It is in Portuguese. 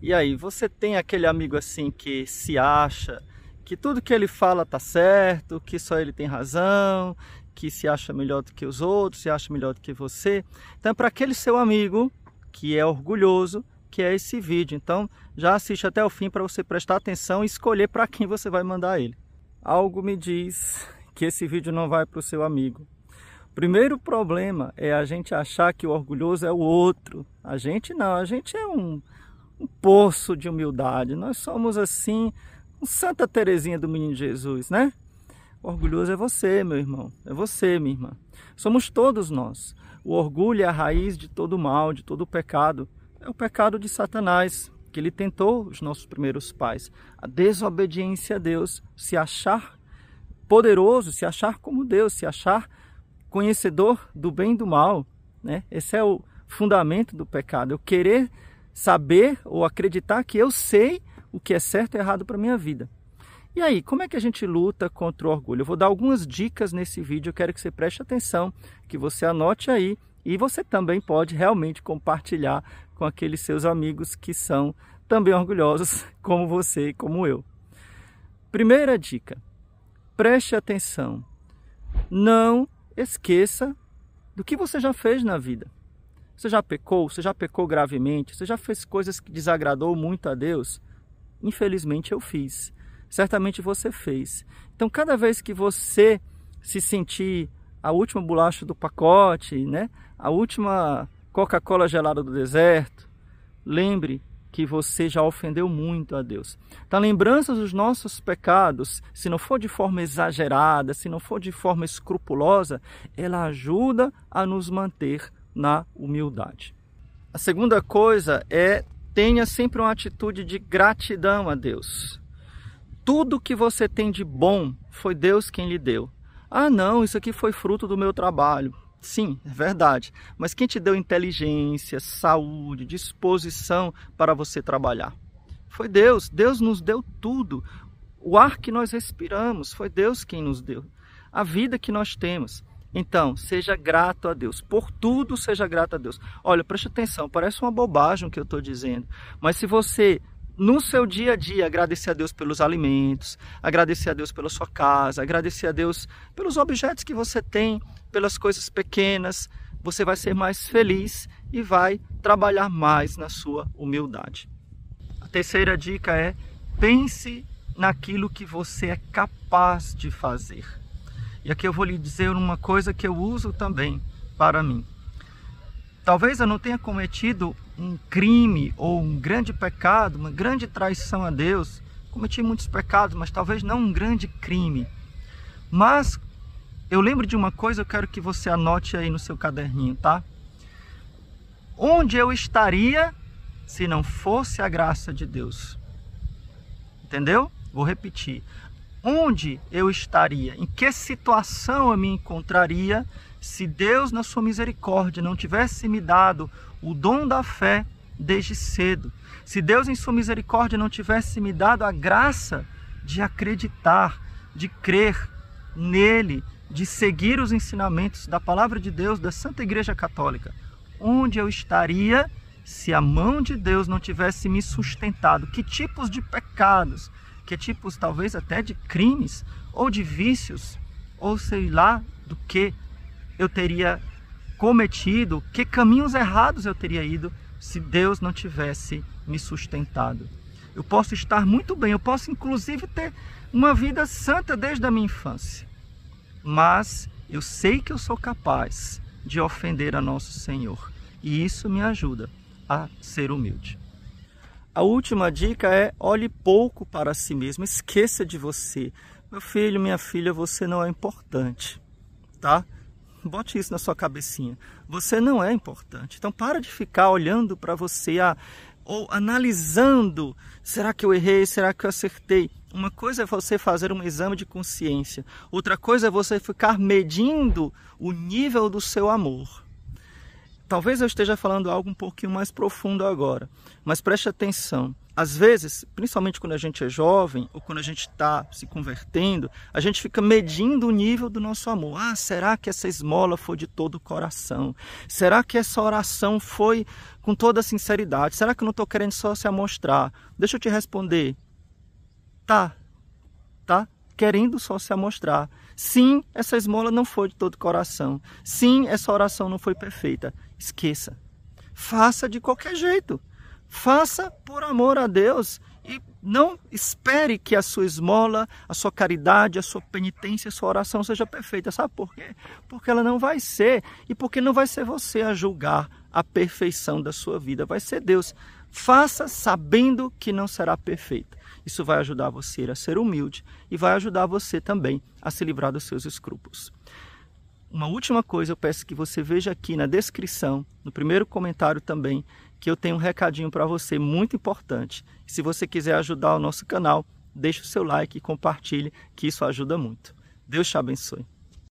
E aí, você tem aquele amigo assim que se acha que tudo que ele fala tá certo, que só ele tem razão, que se acha melhor do que os outros, se acha melhor do que você. Então, é para aquele seu amigo que é orgulhoso, que é esse vídeo. Então, já assiste até o fim para você prestar atenção e escolher para quem você vai mandar ele. Algo me diz que esse vídeo não vai para o seu amigo. Primeiro problema é a gente achar que o orgulhoso é o outro. A gente não, a gente é um, um poço de humildade. Nós somos assim, Santa Terezinha do Menino Jesus, né? O orgulhoso é você, meu irmão. É você, minha irmã. Somos todos nós. O orgulho é a raiz de todo mal, de todo pecado. É o pecado de Satanás, que ele tentou os nossos primeiros pais. A desobediência a Deus, se achar poderoso, se achar como Deus, se achar conhecedor do bem e do mal. Né? Esse é o fundamento do pecado. Eu querer saber ou acreditar que eu sei o que é certo e errado para minha vida. E aí, como é que a gente luta contra o orgulho? Eu vou dar algumas dicas nesse vídeo, eu quero que você preste atenção, que você anote aí e você também pode realmente compartilhar com aqueles seus amigos que são também orgulhosos, como você e como eu. Primeira dica: preste atenção. Não esqueça do que você já fez na vida. Você já pecou? Você já pecou gravemente? Você já fez coisas que desagradou muito a Deus? Infelizmente eu fiz. Certamente você fez. Então, cada vez que você se sentir a última bolacha do pacote, né? A última Coca-Cola gelada do deserto, lembre que você já ofendeu muito a Deus. Então, lembranças dos nossos pecados, se não for de forma exagerada, se não for de forma escrupulosa, ela ajuda a nos manter na humildade. A segunda coisa é tenha sempre uma atitude de gratidão a Deus. Tudo que você tem de bom foi Deus quem lhe deu. Ah, não, isso aqui foi fruto do meu trabalho. Sim, é verdade. Mas quem te deu inteligência, saúde, disposição para você trabalhar? Foi Deus. Deus nos deu tudo. O ar que nós respiramos, foi Deus quem nos deu. A vida que nós temos. Então, seja grato a Deus. Por tudo, seja grato a Deus. Olha, preste atenção, parece uma bobagem o que eu estou dizendo. Mas se você no seu dia a dia, agradecer a Deus pelos alimentos, agradecer a Deus pela sua casa, agradecer a Deus pelos objetos que você tem, pelas coisas pequenas, você vai ser mais feliz e vai trabalhar mais na sua humildade. A terceira dica é: pense naquilo que você é capaz de fazer. E aqui eu vou lhe dizer uma coisa que eu uso também para mim. Talvez eu não tenha cometido um crime ou um grande pecado, uma grande traição a Deus. Cometi muitos pecados, mas talvez não um grande crime. Mas eu lembro de uma coisa, eu quero que você anote aí no seu caderninho, tá? Onde eu estaria se não fosse a graça de Deus? Entendeu? Vou repetir. Onde eu estaria? Em que situação eu me encontraria se Deus, na sua misericórdia, não tivesse me dado o dom da fé desde cedo, se Deus, em sua misericórdia, não tivesse me dado a graça de acreditar, de crer nele, de seguir os ensinamentos da palavra de Deus, da Santa Igreja Católica, onde eu estaria se a mão de Deus não tivesse me sustentado? Que tipos de pecados, que tipos talvez até de crimes ou de vícios, ou sei lá do que eu teria cometido, que caminhos errados eu teria ido se Deus não tivesse me sustentado. Eu posso estar muito bem, eu posso inclusive ter uma vida santa desde a minha infância, mas eu sei que eu sou capaz de ofender a nosso Senhor e isso me ajuda a ser humilde. A última dica é olhe pouco para si mesmo, esqueça de você. Meu filho, minha filha, você não é importante, tá? Bote isso na sua cabecinha. Você não é importante. Então para de ficar olhando para você ah, ou analisando, será que eu errei, será que eu acertei? Uma coisa é você fazer um exame de consciência, outra coisa é você ficar medindo o nível do seu amor. Talvez eu esteja falando algo um pouquinho mais profundo agora, mas preste atenção. às vezes, principalmente quando a gente é jovem ou quando a gente está se convertendo, a gente fica medindo o nível do nosso amor. Ah, será que essa esmola foi de todo o coração? Será que essa oração foi com toda a sinceridade? Será que eu não estou querendo só se amostrar? Deixa eu te responder. Tá, tá querendo só se amostrar. Sim, essa esmola não foi de todo coração. Sim, essa oração não foi perfeita. Esqueça. Faça de qualquer jeito. Faça por amor a Deus e não espere que a sua esmola, a sua caridade, a sua penitência, a sua oração seja perfeita. Sabe por quê? Porque ela não vai ser e porque não vai ser você a julgar a perfeição da sua vida, vai ser Deus. Faça sabendo que não será perfeita. Isso vai ajudar você a ser humilde e vai ajudar você também a se livrar dos seus escrúpulos. Uma última coisa, eu peço que você veja aqui na descrição, no primeiro comentário também, que eu tenho um recadinho para você muito importante. Se você quiser ajudar o nosso canal, deixe o seu like e compartilhe, que isso ajuda muito. Deus te abençoe.